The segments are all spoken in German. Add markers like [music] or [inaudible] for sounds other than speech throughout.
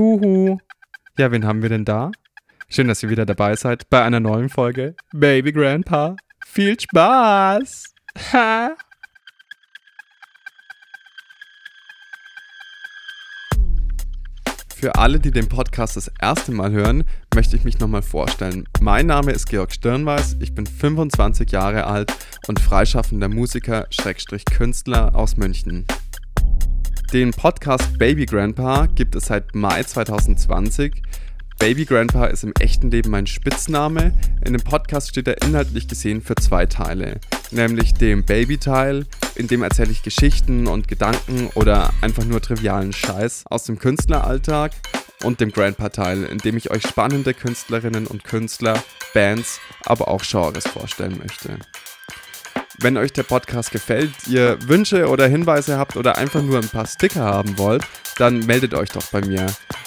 Huhu. Ja, wen haben wir denn da? Schön, dass ihr wieder dabei seid bei einer neuen Folge Baby Grandpa. Viel Spaß! Ha! Für alle, die den Podcast das erste Mal hören, möchte ich mich nochmal vorstellen. Mein Name ist Georg Stirnweiß, ich bin 25 Jahre alt und freischaffender Musiker, Künstler aus München. Den Podcast Baby Grandpa gibt es seit Mai 2020. Baby Grandpa ist im echten Leben mein Spitzname. In dem Podcast steht er inhaltlich gesehen für zwei Teile, nämlich dem Baby-Teil, in dem erzähle ich Geschichten und Gedanken oder einfach nur trivialen Scheiß aus dem Künstleralltag und dem Grandpa-Teil, in dem ich euch spannende Künstlerinnen und Künstler, Bands, aber auch Genres vorstellen möchte. Wenn euch der Podcast gefällt, ihr Wünsche oder Hinweise habt oder einfach nur ein paar Sticker haben wollt, dann meldet euch doch bei mir.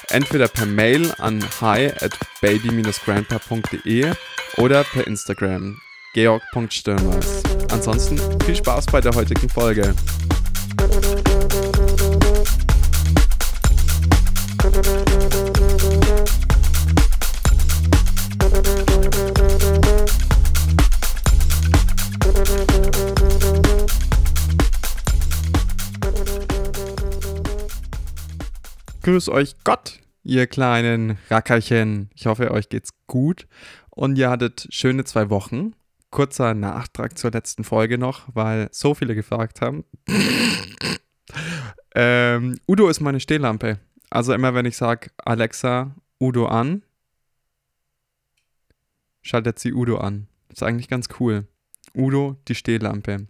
Entweder per Mail an hi at baby-grandpa.de oder per Instagram georg.stirnweiß. Ansonsten viel Spaß bei der heutigen Folge. Grüß euch Gott, ihr kleinen Rackerchen. Ich hoffe, euch geht's gut und ihr hattet schöne zwei Wochen. Kurzer Nachtrag zur letzten Folge noch, weil so viele gefragt haben. [laughs] ähm, Udo ist meine Stehlampe. Also immer wenn ich sage, Alexa, Udo an, schaltet sie Udo an. Ist eigentlich ganz cool. Udo, die Stehlampe.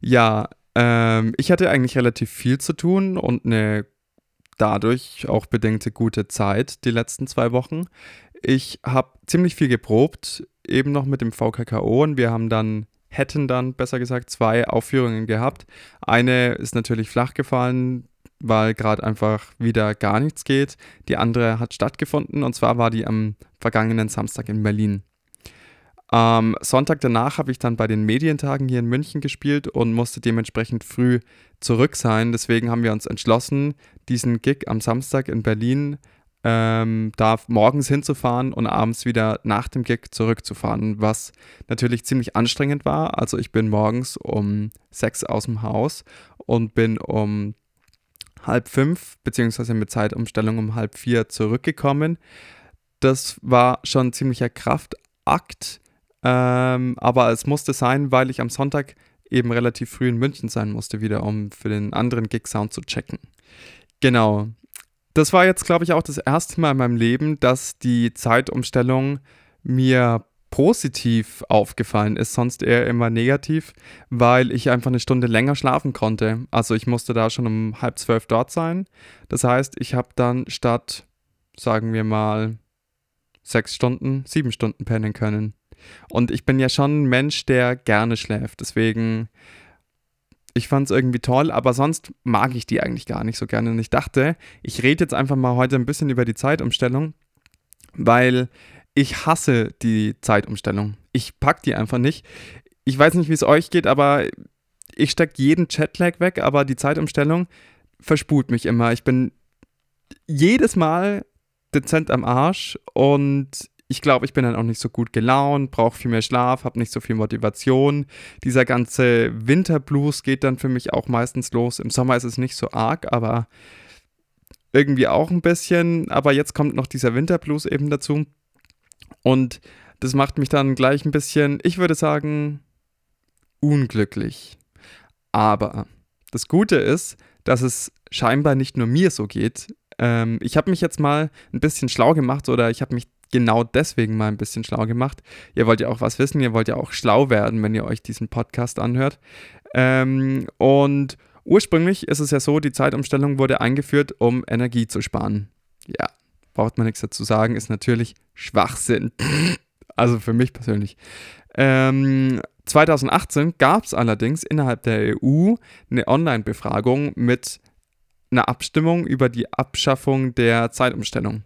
Ja, ähm, ich hatte eigentlich relativ viel zu tun und eine dadurch auch bedingte gute Zeit die letzten zwei Wochen. Ich habe ziemlich viel geprobt, eben noch mit dem VKKO und wir haben dann, hätten dann besser gesagt, zwei Aufführungen gehabt. Eine ist natürlich flach gefallen, weil gerade einfach wieder gar nichts geht. Die andere hat stattgefunden und zwar war die am vergangenen Samstag in Berlin. Am Sonntag danach habe ich dann bei den Medientagen hier in München gespielt und musste dementsprechend früh zurück sein. Deswegen haben wir uns entschlossen, diesen Gig am Samstag in Berlin ähm, da morgens hinzufahren und abends wieder nach dem Gig zurückzufahren, was natürlich ziemlich anstrengend war. Also ich bin morgens um sechs aus dem Haus und bin um halb fünf, beziehungsweise mit Zeitumstellung um halb vier zurückgekommen. Das war schon ein ziemlicher Kraftakt, ähm, aber es musste sein, weil ich am Sonntag eben relativ früh in München sein musste, wieder, um für den anderen Gig-Sound zu checken. Genau. Das war jetzt, glaube ich, auch das erste Mal in meinem Leben, dass die Zeitumstellung mir positiv aufgefallen ist, sonst eher immer negativ, weil ich einfach eine Stunde länger schlafen konnte. Also ich musste da schon um halb zwölf dort sein. Das heißt, ich habe dann statt, sagen wir mal, sechs Stunden, sieben Stunden pennen können. Und ich bin ja schon ein Mensch, der gerne schläft. Deswegen, ich fand es irgendwie toll, aber sonst mag ich die eigentlich gar nicht so gerne. Und ich dachte, ich rede jetzt einfach mal heute ein bisschen über die Zeitumstellung, weil ich hasse die Zeitumstellung. Ich pack die einfach nicht. Ich weiß nicht, wie es euch geht, aber ich stecke jeden Chatlag weg, aber die Zeitumstellung verspult mich immer. Ich bin jedes Mal dezent am Arsch und ich glaube, ich bin dann auch nicht so gut gelaunt, brauche viel mehr Schlaf, habe nicht so viel Motivation. Dieser ganze Winterblues geht dann für mich auch meistens los. Im Sommer ist es nicht so arg, aber irgendwie auch ein bisschen. Aber jetzt kommt noch dieser Winterblues eben dazu. Und das macht mich dann gleich ein bisschen, ich würde sagen, unglücklich. Aber das Gute ist, dass es scheinbar nicht nur mir so geht. Ähm, ich habe mich jetzt mal ein bisschen schlau gemacht oder ich habe mich genau deswegen mal ein bisschen schlau gemacht. Ihr wollt ja auch was wissen, ihr wollt ja auch schlau werden, wenn ihr euch diesen Podcast anhört. Ähm, und ursprünglich ist es ja so, die Zeitumstellung wurde eingeführt, um Energie zu sparen. Ja, braucht man nichts dazu sagen, ist natürlich Schwachsinn. also für mich persönlich. Ähm, 2018 gab es allerdings innerhalb der EU eine Online-Befragung mit einer Abstimmung über die Abschaffung der Zeitumstellung.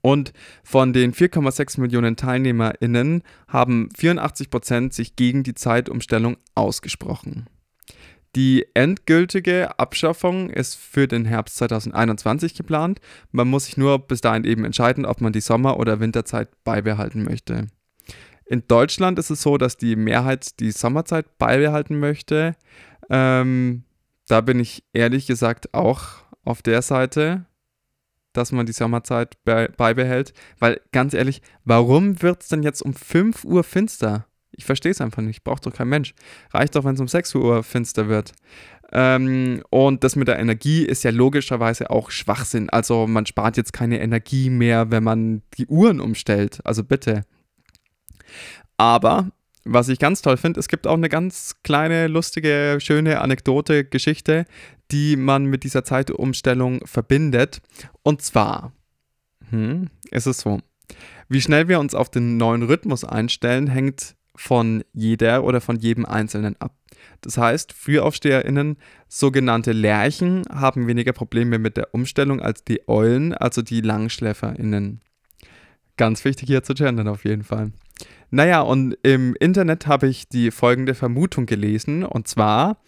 Und von den 4,6 Millionen TeilnehmerInnen haben 84 Prozent sich gegen die Zeitumstellung ausgesprochen. Die endgültige Abschaffung ist für den Herbst 2021 geplant. Man muss sich nur bis dahin eben entscheiden, ob man die Sommer- oder Winterzeit beibehalten möchte. In Deutschland ist es so, dass die Mehrheit die Sommerzeit beibehalten möchte. Ähm, da bin ich ehrlich gesagt auch auf der Seite, dass man die Sommerzeit be beibehält. Weil ganz ehrlich, warum wird es denn jetzt um 5 Uhr finster? Ich verstehe es einfach nicht. Braucht doch kein Mensch. Reicht doch, wenn es um 6 Uhr finster wird. Ähm, und das mit der Energie ist ja logischerweise auch Schwachsinn. Also man spart jetzt keine Energie mehr, wenn man die Uhren umstellt. Also bitte. Aber was ich ganz toll finde, es gibt auch eine ganz kleine, lustige, schöne Anekdote, Geschichte, die man mit dieser Zeitumstellung verbindet. Und zwar hm, ist es so, wie schnell wir uns auf den neuen Rhythmus einstellen, hängt von jeder oder von jedem Einzelnen ab. Das heißt, FrühaufsteherInnen, sogenannte Lerchen, haben weniger Probleme mit der Umstellung als die Eulen, also die LangschläferInnen. Ganz wichtig hier zu gendern auf jeden Fall. Naja, und im Internet habe ich die folgende Vermutung gelesen. Und zwar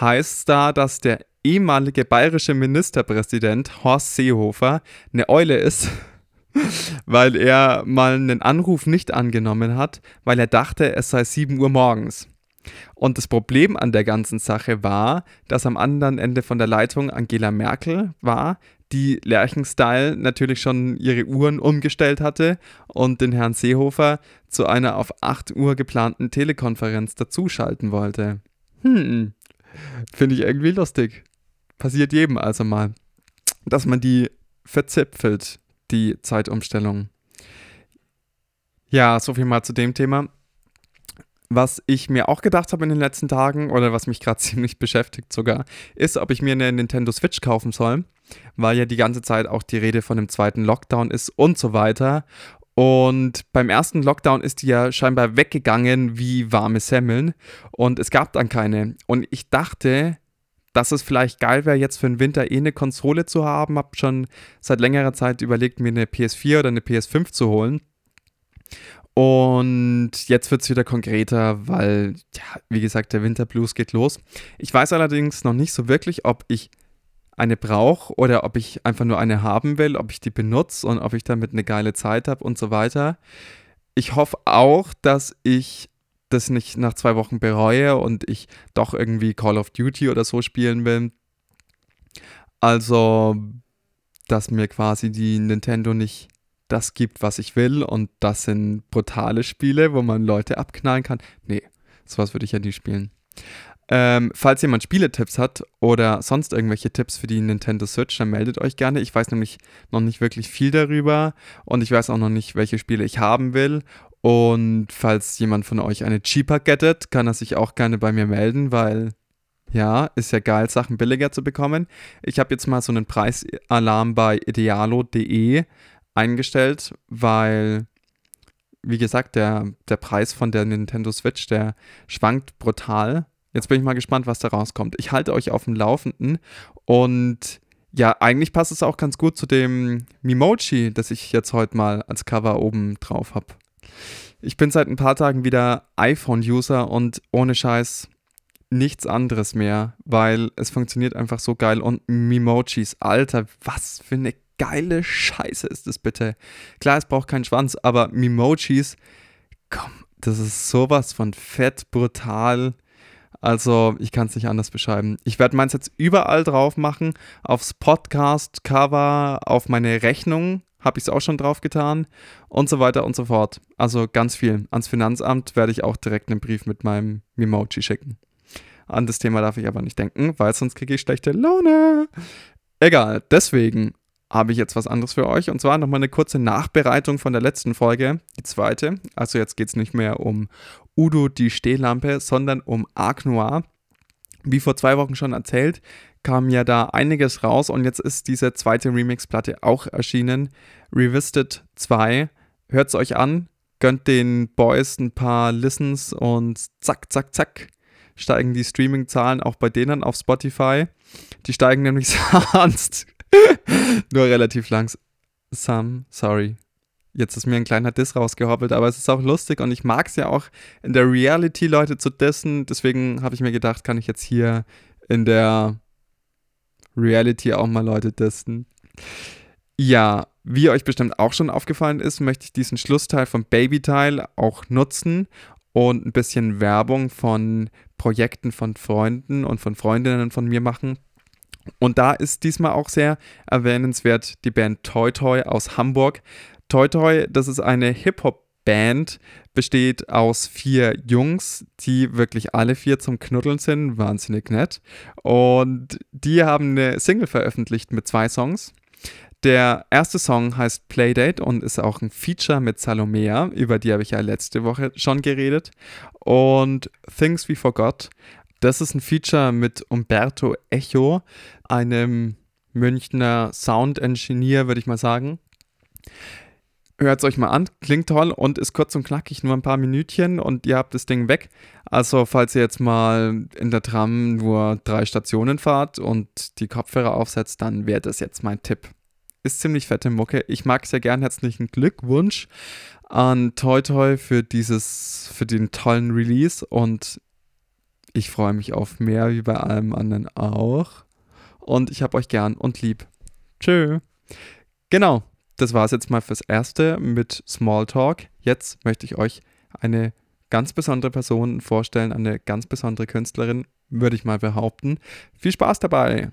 heißt da, dass der ehemalige bayerische Ministerpräsident Horst Seehofer eine Eule ist [laughs] weil er mal einen Anruf nicht angenommen hat, weil er dachte, es sei 7 Uhr morgens. Und das Problem an der ganzen Sache war, dass am anderen Ende von der Leitung Angela Merkel war, die Lerchenstyle natürlich schon ihre Uhren umgestellt hatte und den Herrn Seehofer zu einer auf 8 Uhr geplanten Telekonferenz dazuschalten wollte. Hm, finde ich irgendwie lustig. Passiert jedem also mal, dass man die verzipfelt die Zeitumstellung. Ja, so viel mal zu dem Thema. Was ich mir auch gedacht habe in den letzten Tagen oder was mich gerade [laughs] ziemlich beschäftigt sogar, ist, ob ich mir eine Nintendo Switch kaufen soll, weil ja die ganze Zeit auch die Rede von dem zweiten Lockdown ist und so weiter. Und beim ersten Lockdown ist die ja scheinbar weggegangen wie warme Semmeln und es gab dann keine. Und ich dachte, dass es vielleicht geil wäre, jetzt für den Winter eh eine Konsole zu haben. Hab schon seit längerer Zeit überlegt, mir eine PS4 oder eine PS5 zu holen. Und jetzt wird es wieder konkreter, weil, ja, wie gesagt, der Winterblues geht los. Ich weiß allerdings noch nicht so wirklich, ob ich eine brauche oder ob ich einfach nur eine haben will, ob ich die benutze und ob ich damit eine geile Zeit habe und so weiter. Ich hoffe auch, dass ich das nicht nach zwei Wochen bereue und ich doch irgendwie Call of Duty oder so spielen will. Also, dass mir quasi die Nintendo nicht das gibt, was ich will und das sind brutale Spiele, wo man Leute abknallen kann. Nee, sowas würde ich ja nie spielen. Ähm, falls jemand Spieletipps hat oder sonst irgendwelche Tipps für die Nintendo Switch, dann meldet euch gerne. Ich weiß nämlich noch nicht wirklich viel darüber und ich weiß auch noch nicht, welche Spiele ich haben will und falls jemand von euch eine Cheaper gettet, kann er sich auch gerne bei mir melden, weil ja, ist ja geil, Sachen billiger zu bekommen. Ich habe jetzt mal so einen Preisalarm bei idealo.de eingestellt, weil, wie gesagt, der, der Preis von der Nintendo Switch, der schwankt brutal. Jetzt bin ich mal gespannt, was da rauskommt. Ich halte euch auf dem Laufenden und ja, eigentlich passt es auch ganz gut zu dem Mimochi, das ich jetzt heute mal als Cover oben drauf habe. Ich bin seit ein paar Tagen wieder iPhone-User und ohne Scheiß nichts anderes mehr, weil es funktioniert einfach so geil. Und Mimojis, Alter, was für eine geile Scheiße ist das bitte. Klar, es braucht keinen Schwanz, aber Mimojis, komm, das ist sowas von fett, brutal. Also, ich kann es nicht anders beschreiben. Ich werde meins jetzt überall drauf machen, aufs Podcast-Cover, auf meine Rechnung habe ich es auch schon drauf getan und so weiter und so fort. Also ganz viel. Ans Finanzamt werde ich auch direkt einen Brief mit meinem Mimoji schicken. An das Thema darf ich aber nicht denken, weil sonst kriege ich schlechte Laune. Egal, deswegen habe ich jetzt was anderes für euch und zwar nochmal eine kurze Nachbereitung von der letzten Folge, die zweite. Also jetzt geht es nicht mehr um Udo die Stehlampe, sondern um Arc Noir. Wie vor zwei Wochen schon erzählt, kam ja da einiges raus und jetzt ist diese zweite Remix-Platte auch erschienen. Revisited 2. Hört es euch an, gönnt den Boys ein paar Listens und zack, zack, zack steigen die Streaming-Zahlen auch bei denen auf Spotify. Die steigen nämlich [laughs] sonst nur relativ langsam. Sorry. Jetzt ist mir ein kleiner Diss rausgehoppelt, aber es ist auch lustig und ich mag es ja auch in der Reality Leute zu dissen. Deswegen habe ich mir gedacht, kann ich jetzt hier in der Reality auch mal Leute testen. Ja, wie euch bestimmt auch schon aufgefallen ist, möchte ich diesen Schlussteil vom Babyteil auch nutzen und ein bisschen Werbung von Projekten von Freunden und von Freundinnen von mir machen. Und da ist diesmal auch sehr erwähnenswert die Band Toy Toy aus Hamburg. Toy Toy, das ist eine Hip-Hop-Band, besteht aus vier Jungs, die wirklich alle vier zum Knuddeln sind, wahnsinnig nett. Und die haben eine Single veröffentlicht mit zwei Songs. Der erste Song heißt Playdate und ist auch ein Feature mit Salomea, über die habe ich ja letzte Woche schon geredet. Und Things We Forgot, das ist ein Feature mit Umberto Echo, einem Münchner Sound Engineer, würde ich mal sagen. Hört es euch mal an, klingt toll und ist kurz und knackig, nur ein paar Minütchen und ihr habt das Ding weg. Also falls ihr jetzt mal in der Tram nur drei Stationen fahrt und die Kopfhörer aufsetzt, dann wäre das jetzt mein Tipp. Ist ziemlich fette Mucke. Ich mag sehr gern. Herzlichen Glückwunsch an Toy Toy für dieses, für den tollen Release und ich freue mich auf mehr wie bei allem anderen auch. Und ich habe euch gern und lieb. Tschö. Genau das war es jetzt mal fürs Erste mit Smalltalk. Jetzt möchte ich euch eine ganz besondere Person vorstellen, eine ganz besondere Künstlerin, würde ich mal behaupten. Viel Spaß dabei!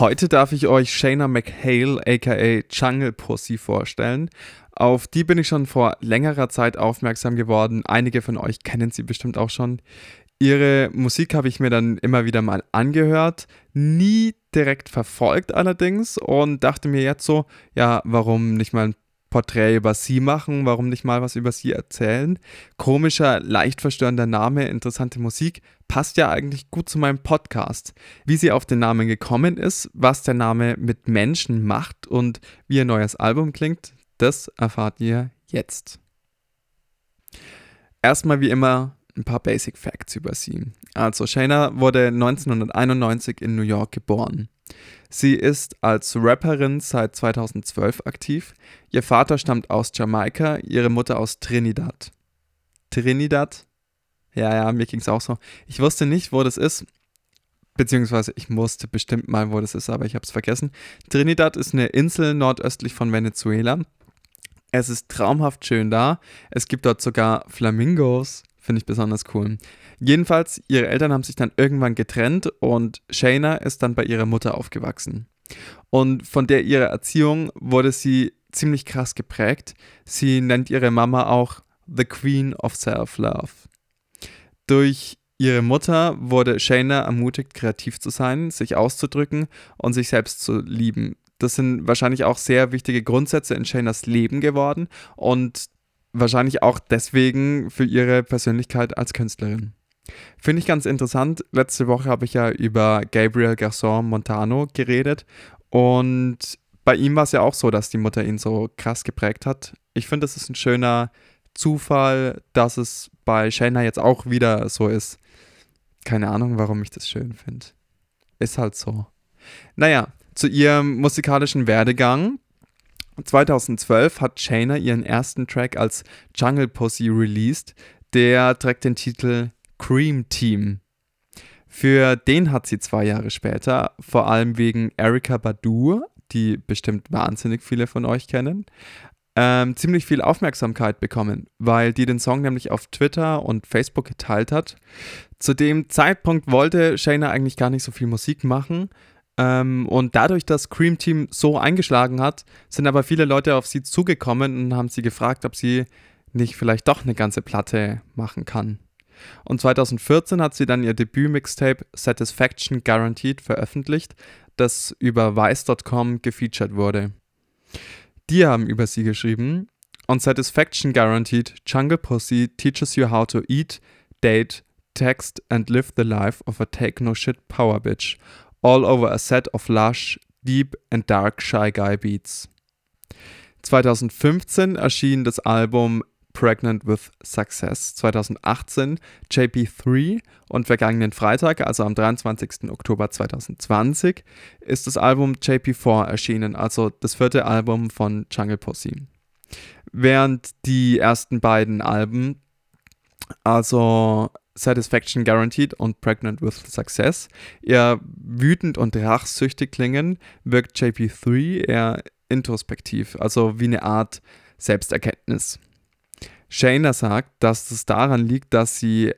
Heute darf ich euch Shayna McHale aka Jungle Pussy vorstellen. Auf die bin ich schon vor längerer Zeit aufmerksam geworden. Einige von euch kennen sie bestimmt auch schon. Ihre Musik habe ich mir dann immer wieder mal angehört, nie direkt verfolgt allerdings und dachte mir jetzt so, ja, warum nicht mal ein Porträt über sie machen, warum nicht mal was über sie erzählen? Komischer, leicht verstörender Name, interessante Musik, passt ja eigentlich gut zu meinem Podcast. Wie sie auf den Namen gekommen ist, was der Name mit Menschen macht und wie ihr neues Album klingt, das erfahrt ihr jetzt. Erstmal wie immer ein paar Basic Facts über sie. Also Shayna wurde 1991 in New York geboren. Sie ist als Rapperin seit 2012 aktiv. Ihr Vater stammt aus Jamaika, ihre Mutter aus Trinidad. Trinidad? Ja, ja, mir ging es auch so. Ich wusste nicht, wo das ist. Beziehungsweise ich musste bestimmt mal, wo das ist, aber ich habe es vergessen. Trinidad ist eine Insel nordöstlich von Venezuela. Es ist traumhaft schön da. Es gibt dort sogar Flamingos. Finde ich besonders cool. Jedenfalls, ihre Eltern haben sich dann irgendwann getrennt und Shayna ist dann bei ihrer Mutter aufgewachsen. Und von der ihrer Erziehung wurde sie ziemlich krass geprägt. Sie nennt ihre Mama auch The Queen of Self-Love. Durch ihre Mutter wurde Shayna ermutigt, kreativ zu sein, sich auszudrücken und sich selbst zu lieben. Das sind wahrscheinlich auch sehr wichtige Grundsätze in Shaynas Leben geworden und wahrscheinlich auch deswegen für ihre Persönlichkeit als Künstlerin. Finde ich ganz interessant. Letzte Woche habe ich ja über Gabriel Garçon Montano geredet und bei ihm war es ja auch so, dass die Mutter ihn so krass geprägt hat. Ich finde, es ist ein schöner Zufall, dass es bei Shayna jetzt auch wieder so ist. Keine Ahnung, warum ich das schön finde. Ist halt so. Naja, zu ihrem musikalischen Werdegang. 2012 hat Shayna ihren ersten Track als Jungle Pussy released. Der trägt den Titel Cream Team. Für den hat sie zwei Jahre später, vor allem wegen Erika Badu, die bestimmt wahnsinnig viele von euch kennen, ähm, ziemlich viel Aufmerksamkeit bekommen, weil die den Song nämlich auf Twitter und Facebook geteilt hat. Zu dem Zeitpunkt wollte Shayna eigentlich gar nicht so viel Musik machen. Ähm, und dadurch, dass Cream Team so eingeschlagen hat, sind aber viele Leute auf sie zugekommen und haben sie gefragt, ob sie nicht vielleicht doch eine ganze Platte machen kann. Und 2014 hat sie dann ihr Debüt-Mixtape Satisfaction Guaranteed veröffentlicht, das über Vice.com gefeatured wurde. Die haben über sie geschrieben, On Satisfaction Guaranteed, Jungle Pussy teaches you how to eat, date, text and live the life of a take no shit power bitch, all over a set of lush, Deep and Dark Shy Guy Beats. 2015 erschien das Album Pregnant with Success. 2018 JP3 und vergangenen Freitag, also am 23. Oktober 2020, ist das Album JP4 erschienen, also das vierte Album von Jungle Pussy. Während die ersten beiden Alben, also Satisfaction Guaranteed und Pregnant with Success, eher wütend und rachsüchtig klingen, wirkt JP3 eher introspektiv, also wie eine Art Selbsterkenntnis. Shayna sagt, dass es daran liegt, dass sie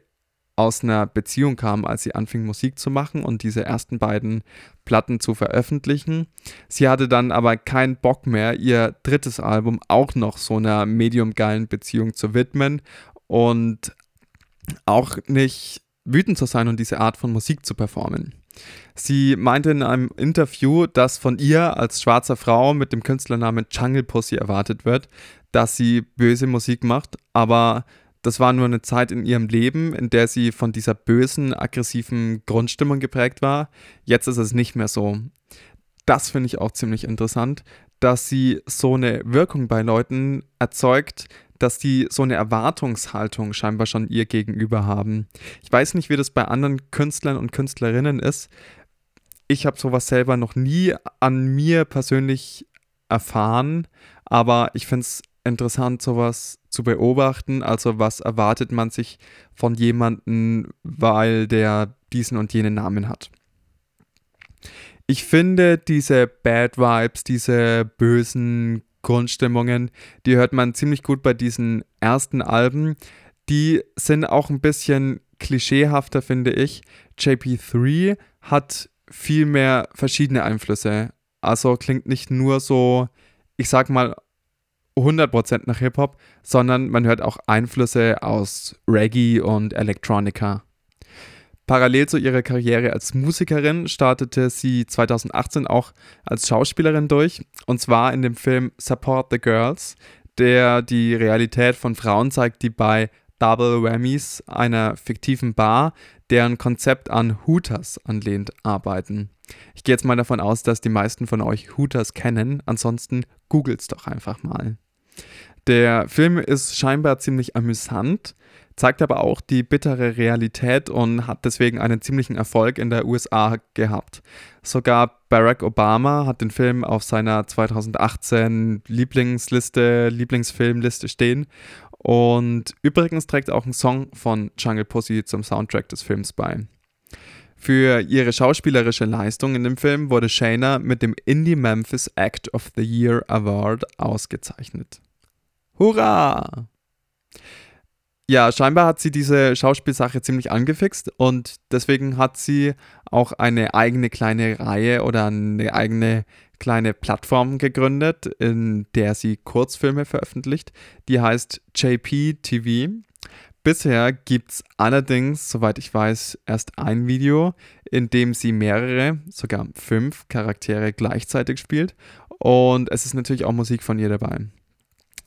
aus einer Beziehung kam, als sie anfing Musik zu machen und diese ersten beiden Platten zu veröffentlichen. Sie hatte dann aber keinen Bock mehr, ihr drittes Album auch noch so einer medium-geilen Beziehung zu widmen und auch nicht wütend zu sein und diese Art von Musik zu performen. Sie meinte in einem Interview, dass von ihr als schwarzer Frau mit dem Künstlernamen Jungle Pussy erwartet wird, dass sie böse Musik macht, aber das war nur eine Zeit in ihrem Leben, in der sie von dieser bösen, aggressiven Grundstimmung geprägt war. Jetzt ist es nicht mehr so. Das finde ich auch ziemlich interessant, dass sie so eine Wirkung bei Leuten erzeugt, dass die so eine Erwartungshaltung scheinbar schon ihr gegenüber haben. Ich weiß nicht, wie das bei anderen Künstlern und Künstlerinnen ist. Ich habe sowas selber noch nie an mir persönlich erfahren, aber ich finde es interessant, sowas zu beobachten. Also was erwartet man sich von jemandem, weil der diesen und jenen Namen hat. Ich finde diese Bad Vibes, diese bösen Grundstimmungen, die hört man ziemlich gut bei diesen ersten Alben. Die sind auch ein bisschen klischeehafter, finde ich. JP3 hat viel mehr verschiedene Einflüsse. Also klingt nicht nur so, ich sag mal, 100% nach Hip-Hop, sondern man hört auch Einflüsse aus Reggae und Electronica. Parallel zu ihrer Karriere als Musikerin startete sie 2018 auch als Schauspielerin durch, und zwar in dem Film Support the Girls, der die Realität von Frauen zeigt, die bei Double Whammies, einer fiktiven Bar, deren Konzept an Hooters anlehnt, arbeiten. Ich gehe jetzt mal davon aus, dass die meisten von euch Hooters kennen, ansonsten googelt's doch einfach mal. Der Film ist scheinbar ziemlich amüsant, zeigt aber auch die bittere Realität und hat deswegen einen ziemlichen Erfolg in der USA gehabt. Sogar Barack Obama hat den Film auf seiner 2018 Lieblingsliste, Lieblingsfilmliste stehen. Und übrigens trägt auch ein Song von Jungle Pussy zum Soundtrack des Films bei. Für ihre schauspielerische Leistung in dem Film wurde Shayna mit dem Indie Memphis Act of the Year Award ausgezeichnet. Hurra! Ja, scheinbar hat sie diese Schauspielsache ziemlich angefixt und deswegen hat sie auch eine eigene kleine Reihe oder eine eigene kleine Plattform gegründet, in der sie Kurzfilme veröffentlicht. Die heißt JP TV. Bisher gibt es allerdings, soweit ich weiß, erst ein Video, in dem sie mehrere, sogar fünf Charaktere gleichzeitig spielt. Und es ist natürlich auch Musik von ihr dabei.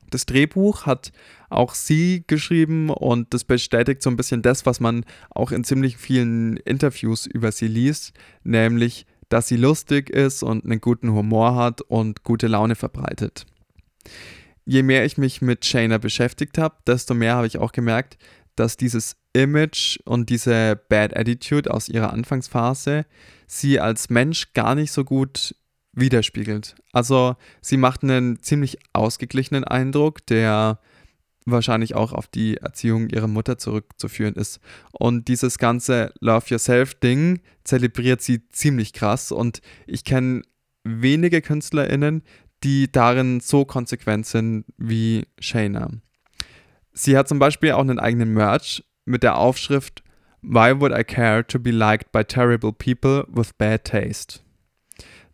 Das Drehbuch hat auch sie geschrieben und das bestätigt so ein bisschen das, was man auch in ziemlich vielen Interviews über sie liest, nämlich, dass sie lustig ist und einen guten Humor hat und gute Laune verbreitet je mehr ich mich mit Shayna beschäftigt habe, desto mehr habe ich auch gemerkt, dass dieses Image und diese Bad Attitude aus ihrer Anfangsphase sie als Mensch gar nicht so gut widerspiegelt. Also sie macht einen ziemlich ausgeglichenen Eindruck, der wahrscheinlich auch auf die Erziehung ihrer Mutter zurückzuführen ist. Und dieses ganze Love Yourself-Ding zelebriert sie ziemlich krass. Und ich kenne wenige KünstlerInnen, die darin so konsequent sind wie Shayna. Sie hat zum Beispiel auch einen eigenen Merch mit der Aufschrift Why would I care to be liked by terrible people with bad taste?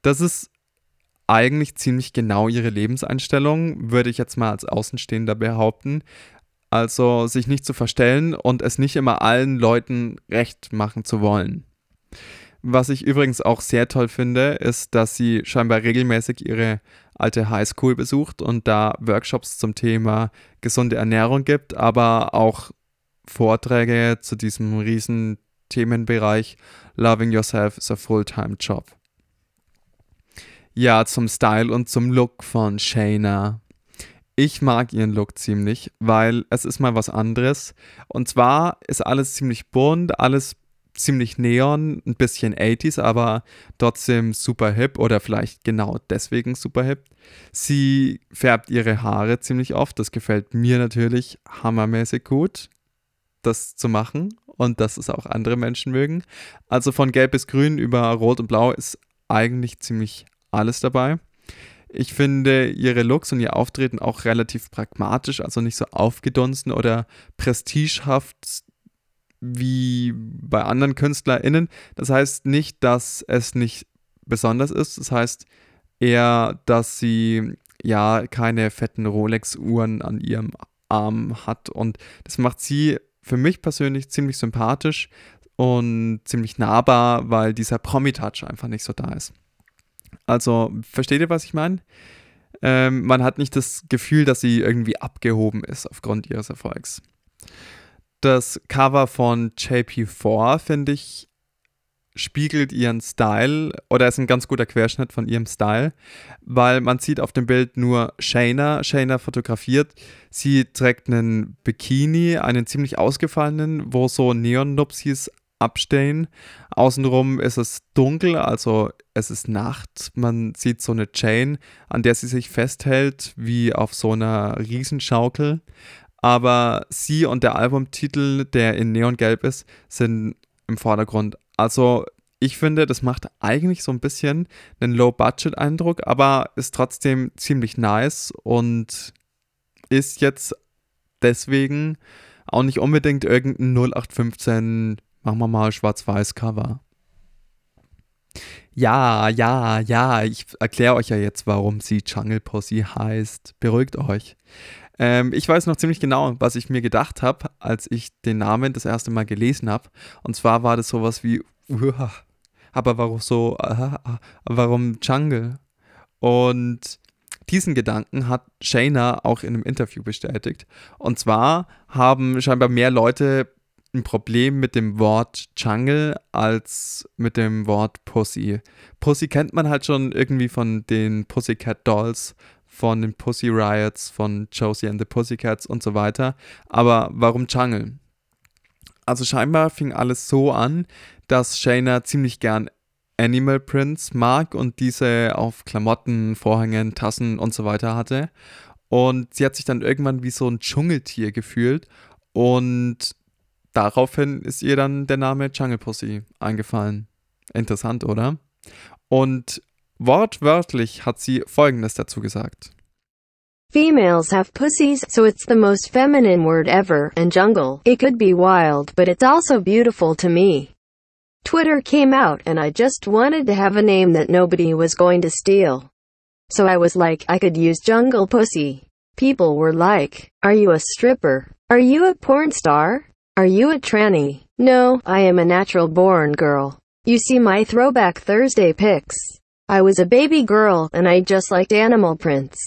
Das ist eigentlich ziemlich genau ihre Lebenseinstellung, würde ich jetzt mal als Außenstehender behaupten. Also sich nicht zu verstellen und es nicht immer allen Leuten recht machen zu wollen. Was ich übrigens auch sehr toll finde, ist, dass sie scheinbar regelmäßig ihre alte Highschool besucht und da Workshops zum Thema gesunde Ernährung gibt, aber auch Vorträge zu diesem riesen Themenbereich Loving Yourself is a Full-Time Job. Ja, zum Style und zum Look von Shayna. Ich mag ihren Look ziemlich, weil es ist mal was anderes. Und zwar ist alles ziemlich bunt, alles ziemlich neon, ein bisschen 80s, aber trotzdem super hip oder vielleicht genau deswegen super hip. Sie färbt ihre Haare ziemlich oft, das gefällt mir natürlich hammermäßig gut, das zu machen und dass es auch andere Menschen mögen. Also von gelb bis grün über rot und blau ist eigentlich ziemlich alles dabei. Ich finde ihre Looks und ihr Auftreten auch relativ pragmatisch, also nicht so aufgedunsen oder prestigehaft wie bei anderen KünstlerInnen. Das heißt nicht, dass es nicht besonders ist. Das heißt eher, dass sie ja keine fetten Rolex-Uhren an ihrem Arm hat. Und das macht sie für mich persönlich ziemlich sympathisch und ziemlich nahbar, weil dieser Promi-Touch einfach nicht so da ist. Also, versteht ihr, was ich meine? Ähm, man hat nicht das Gefühl, dass sie irgendwie abgehoben ist aufgrund ihres Erfolgs. Das Cover von JP4, finde ich, spiegelt ihren Style oder ist ein ganz guter Querschnitt von ihrem Style, weil man sieht auf dem Bild nur Shayna, Shayna fotografiert. Sie trägt einen Bikini, einen ziemlich ausgefallenen, wo so Neon-Nupsis abstehen. Außenrum ist es dunkel, also es ist Nacht. Man sieht so eine Chain, an der sie sich festhält, wie auf so einer Riesenschaukel. Aber sie und der Albumtitel, der in Neongelb ist, sind im Vordergrund. Also ich finde, das macht eigentlich so ein bisschen einen Low-Budget-Eindruck, aber ist trotzdem ziemlich nice und ist jetzt deswegen auch nicht unbedingt irgendein 0815 Machen wir mal Schwarz-Weiß-Cover. Ja, ja, ja, ich erkläre euch ja jetzt, warum sie Jungle Pussy heißt. Beruhigt euch. Ähm, ich weiß noch ziemlich genau, was ich mir gedacht habe, als ich den Namen das erste Mal gelesen habe. Und zwar war das sowas wie, aber warum so, warum Jungle? Und diesen Gedanken hat Shayna auch in einem Interview bestätigt. Und zwar haben scheinbar mehr Leute ein Problem mit dem Wort Jungle als mit dem Wort Pussy. Pussy kennt man halt schon irgendwie von den Pussycat Dolls, von den Pussy Riots, von Josie and the Pussycats und so weiter. Aber warum Jungle? Also scheinbar fing alles so an, dass Shayna ziemlich gern Animal Prints mag und diese auf Klamotten, Vorhängen, Tassen und so weiter hatte. Und sie hat sich dann irgendwann wie so ein Dschungeltier gefühlt und daraufhin ist ihr dann der Name Jungle Pussy eingefallen. Interessant, oder? Und wortwörtlich hat sie Folgendes dazu gesagt. Females have pussies, so it's the most feminine word ever, and jungle. It could be wild, but it's also beautiful to me. Twitter came out and I just wanted to have a name that nobody was going to steal. So I was like, I could use jungle pussy. People were like, are you a stripper? Are you a porn star? Are you a tranny? No, I am a natural born girl. You see my throwback Thursday pics. I was a baby girl and I just liked animal prints.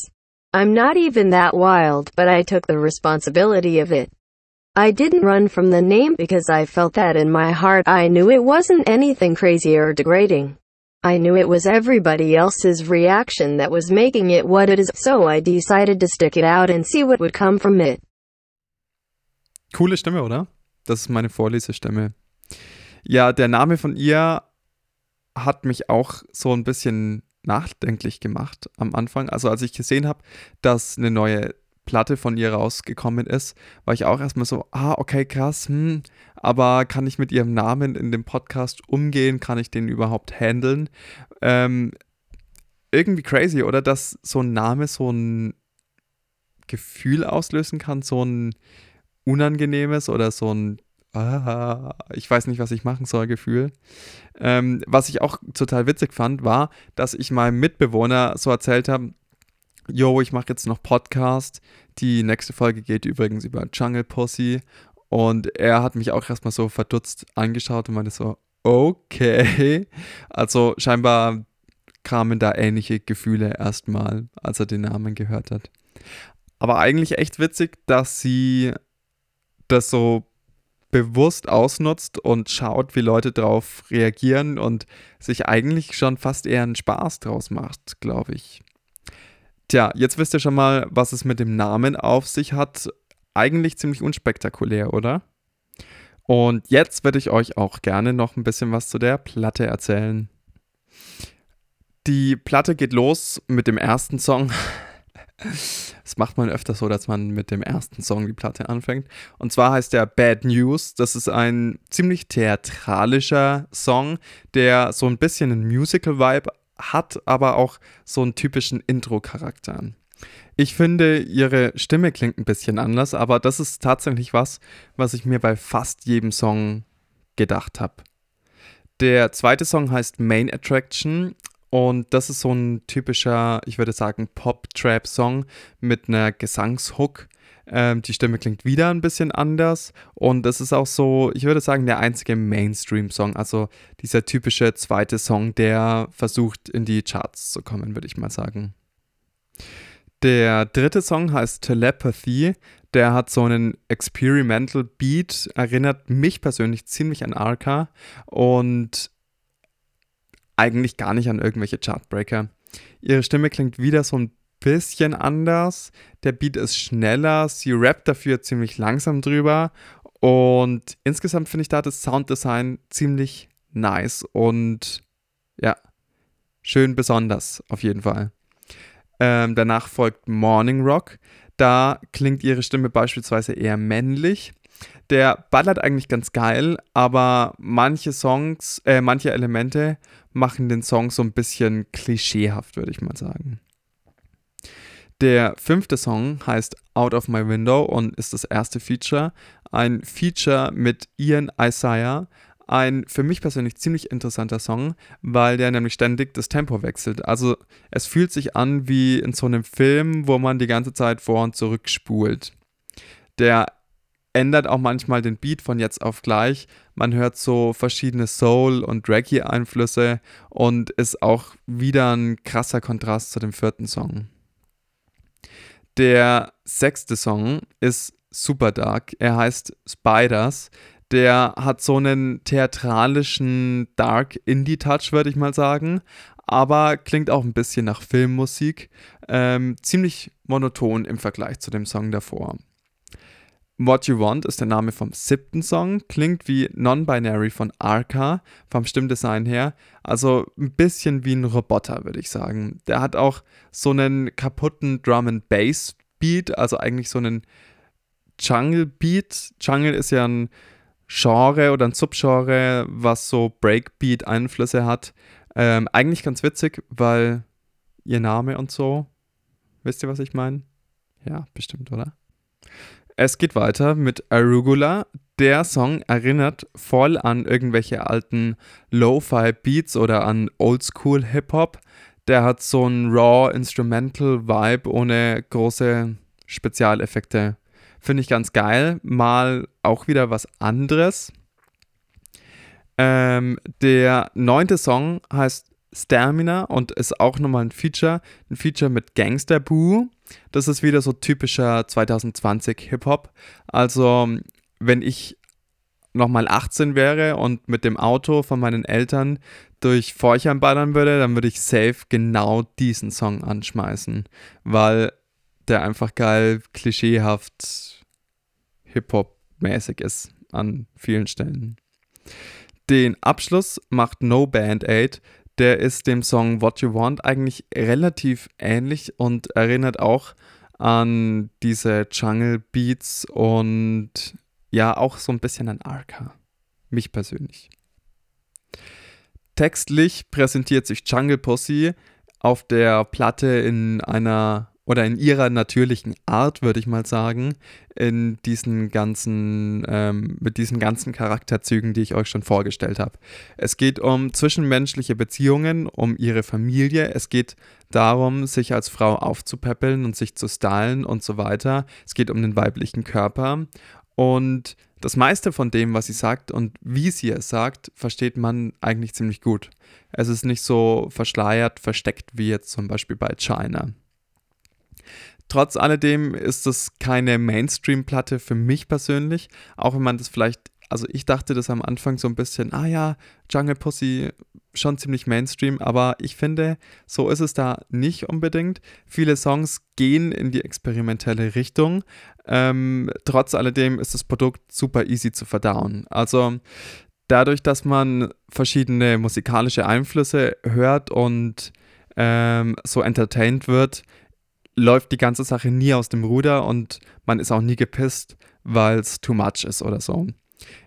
I'm not even that wild, but I took the responsibility of it. I didn't run from the name because I felt that in my heart I knew it wasn't anything crazy or degrading. I knew it was everybody else's reaction that was making it what it is, so I decided to stick it out and see what would come from it. Coole Stimme? Das ist meine Vorlesestimme. Ja, der Name von ihr hat mich auch so ein bisschen nachdenklich gemacht am Anfang. Also als ich gesehen habe, dass eine neue Platte von ihr rausgekommen ist, war ich auch erstmal so, ah, okay, krass, hm, aber kann ich mit ihrem Namen in dem Podcast umgehen? Kann ich den überhaupt handeln? Ähm, irgendwie crazy, oder? Dass so ein Name so ein Gefühl auslösen kann, so ein unangenehmes oder so ein ah, ich weiß nicht, was ich machen soll, Gefühl. Ähm, was ich auch total witzig fand, war, dass ich meinem Mitbewohner so erzählt habe, yo, ich mache jetzt noch Podcast. Die nächste Folge geht übrigens über Jungle Pussy. Und er hat mich auch erstmal so verdutzt angeschaut und meinte so, okay. Also scheinbar kamen da ähnliche Gefühle erstmal, als er den Namen gehört hat. Aber eigentlich echt witzig, dass sie das so bewusst ausnutzt und schaut, wie Leute darauf reagieren und sich eigentlich schon fast eher einen Spaß draus macht, glaube ich. Tja, jetzt wisst ihr schon mal, was es mit dem Namen auf sich hat. Eigentlich ziemlich unspektakulär, oder? Und jetzt würde ich euch auch gerne noch ein bisschen was zu der Platte erzählen. Die Platte geht los mit dem ersten Song. Das macht man öfter so, dass man mit dem ersten Song die Platte anfängt. Und zwar heißt der Bad News. Das ist ein ziemlich theatralischer Song, der so ein bisschen einen Musical-Vibe hat, aber auch so einen typischen Intro-Charakter. Ich finde, ihre Stimme klingt ein bisschen anders, aber das ist tatsächlich was, was ich mir bei fast jedem Song gedacht habe. Der zweite Song heißt Main Attraction und das ist so ein typischer, ich würde sagen, Pop-Trap-Song mit einer Gesangshook. Ähm, die Stimme klingt wieder ein bisschen anders und das ist auch so, ich würde sagen, der einzige Mainstream-Song, also dieser typische zweite Song, der versucht in die Charts zu kommen, würde ich mal sagen. Der dritte Song heißt Telepathy. Der hat so einen Experimental Beat, erinnert mich persönlich ziemlich an Arca und eigentlich gar nicht an irgendwelche Chartbreaker. Ihre Stimme klingt wieder so ein bisschen anders. Der Beat ist schneller, sie rappt dafür ziemlich langsam drüber. Und insgesamt finde ich da das Sounddesign ziemlich nice und ja, schön besonders auf jeden Fall. Ähm, danach folgt Morning Rock. Da klingt ihre Stimme beispielsweise eher männlich. Der ballert eigentlich ganz geil, aber manche Songs, äh, manche Elemente machen den Song so ein bisschen klischeehaft, würde ich mal sagen. Der fünfte Song heißt Out of My Window und ist das erste Feature. Ein Feature mit Ian Isaiah. Ein für mich persönlich ziemlich interessanter Song, weil der nämlich ständig das Tempo wechselt. Also es fühlt sich an wie in so einem Film, wo man die ganze Zeit vor und zurück spult. Der ändert auch manchmal den Beat von jetzt auf gleich. Man hört so verschiedene Soul- und Reggae-Einflüsse und ist auch wieder ein krasser Kontrast zu dem vierten Song. Der sechste Song ist super dark. Er heißt Spiders. Der hat so einen theatralischen Dark Indie-Touch, würde ich mal sagen. Aber klingt auch ein bisschen nach Filmmusik. Ähm, ziemlich monoton im Vergleich zu dem Song davor. What You Want ist der Name vom siebten Song, klingt wie Non-Binary von Arca vom Stimmdesign her, also ein bisschen wie ein Roboter, würde ich sagen. Der hat auch so einen kaputten Drum and Bass Beat, also eigentlich so einen Jungle Beat. Jungle ist ja ein Genre oder ein Subgenre, was so Breakbeat Einflüsse hat. Ähm, eigentlich ganz witzig, weil ihr Name und so. Wisst ihr, was ich meine? Ja, bestimmt, oder? Es geht weiter mit Arugula. Der Song erinnert voll an irgendwelche alten Lo-Fi-Beats oder an Oldschool-Hip-Hop. Der hat so einen raw Instrumental Vibe ohne große Spezialeffekte. Finde ich ganz geil. Mal auch wieder was anderes. Ähm, der neunte Song heißt Stamina und ist auch nochmal ein Feature. Ein Feature mit Gangster Boo. Das ist wieder so typischer 2020 Hip-Hop. Also, wenn ich nochmal 18 wäre und mit dem Auto von meinen Eltern durch Forchheim ballern würde, dann würde ich safe genau diesen Song anschmeißen, weil der einfach geil, klischeehaft Hip-Hop-mäßig ist an vielen Stellen. Den Abschluss macht No Band Aid, der ist dem Song What You Want eigentlich relativ ähnlich und erinnert auch an diese Jungle Beats und ja, auch so ein bisschen an Arca. Mich persönlich. Textlich präsentiert sich Jungle Pussy auf der Platte in einer oder in ihrer natürlichen Art, würde ich mal sagen, in diesen ganzen, ähm, mit diesen ganzen Charakterzügen, die ich euch schon vorgestellt habe. Es geht um zwischenmenschliche Beziehungen, um ihre Familie. Es geht darum, sich als Frau aufzupäppeln und sich zu stylen und so weiter. Es geht um den weiblichen Körper. Und das meiste von dem, was sie sagt und wie sie es sagt, versteht man eigentlich ziemlich gut. Es ist nicht so verschleiert, versteckt wie jetzt zum Beispiel bei China. Trotz alledem ist es keine Mainstream-Platte für mich persönlich, auch wenn man das vielleicht also ich dachte das am Anfang so ein bisschen, ah ja, Jungle Pussy schon ziemlich Mainstream, aber ich finde, so ist es da nicht unbedingt. Viele Songs gehen in die experimentelle Richtung. Ähm, trotz alledem ist das Produkt super easy zu verdauen. Also dadurch, dass man verschiedene musikalische Einflüsse hört und ähm, so entertained wird, läuft die ganze Sache nie aus dem Ruder und man ist auch nie gepisst, weil es too much ist oder so.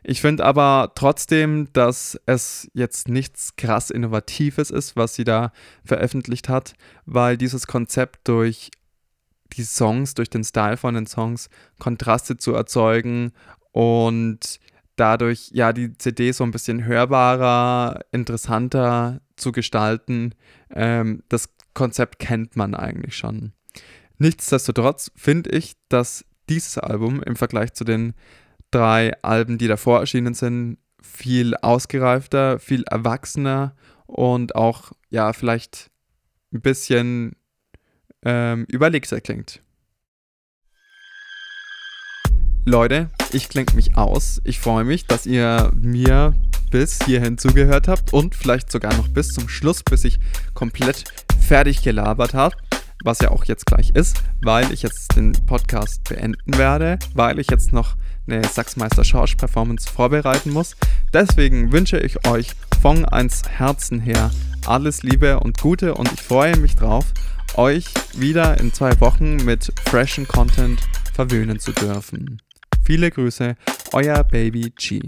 Ich finde aber trotzdem, dass es jetzt nichts krass Innovatives ist, was sie da veröffentlicht hat, weil dieses Konzept durch die Songs, durch den Style von den Songs Kontraste zu erzeugen und dadurch ja die CD so ein bisschen hörbarer, interessanter zu gestalten, ähm, das Konzept kennt man eigentlich schon. Nichtsdestotrotz finde ich, dass dieses Album im Vergleich zu den drei Alben, die davor erschienen sind, viel ausgereifter, viel erwachsener und auch, ja, vielleicht ein bisschen ähm, überlegter klingt. Leute, ich klinge mich aus. Ich freue mich, dass ihr mir bis hierhin zugehört habt und vielleicht sogar noch bis zum Schluss, bis ich komplett fertig gelabert habe was ja auch jetzt gleich ist, weil ich jetzt den Podcast beenden werde, weil ich jetzt noch eine Sachsmeister Schorsch Performance vorbereiten muss. Deswegen wünsche ich euch von eins Herzen her alles Liebe und Gute und ich freue mich drauf, euch wieder in zwei Wochen mit freshen Content verwöhnen zu dürfen. Viele Grüße, euer Baby G.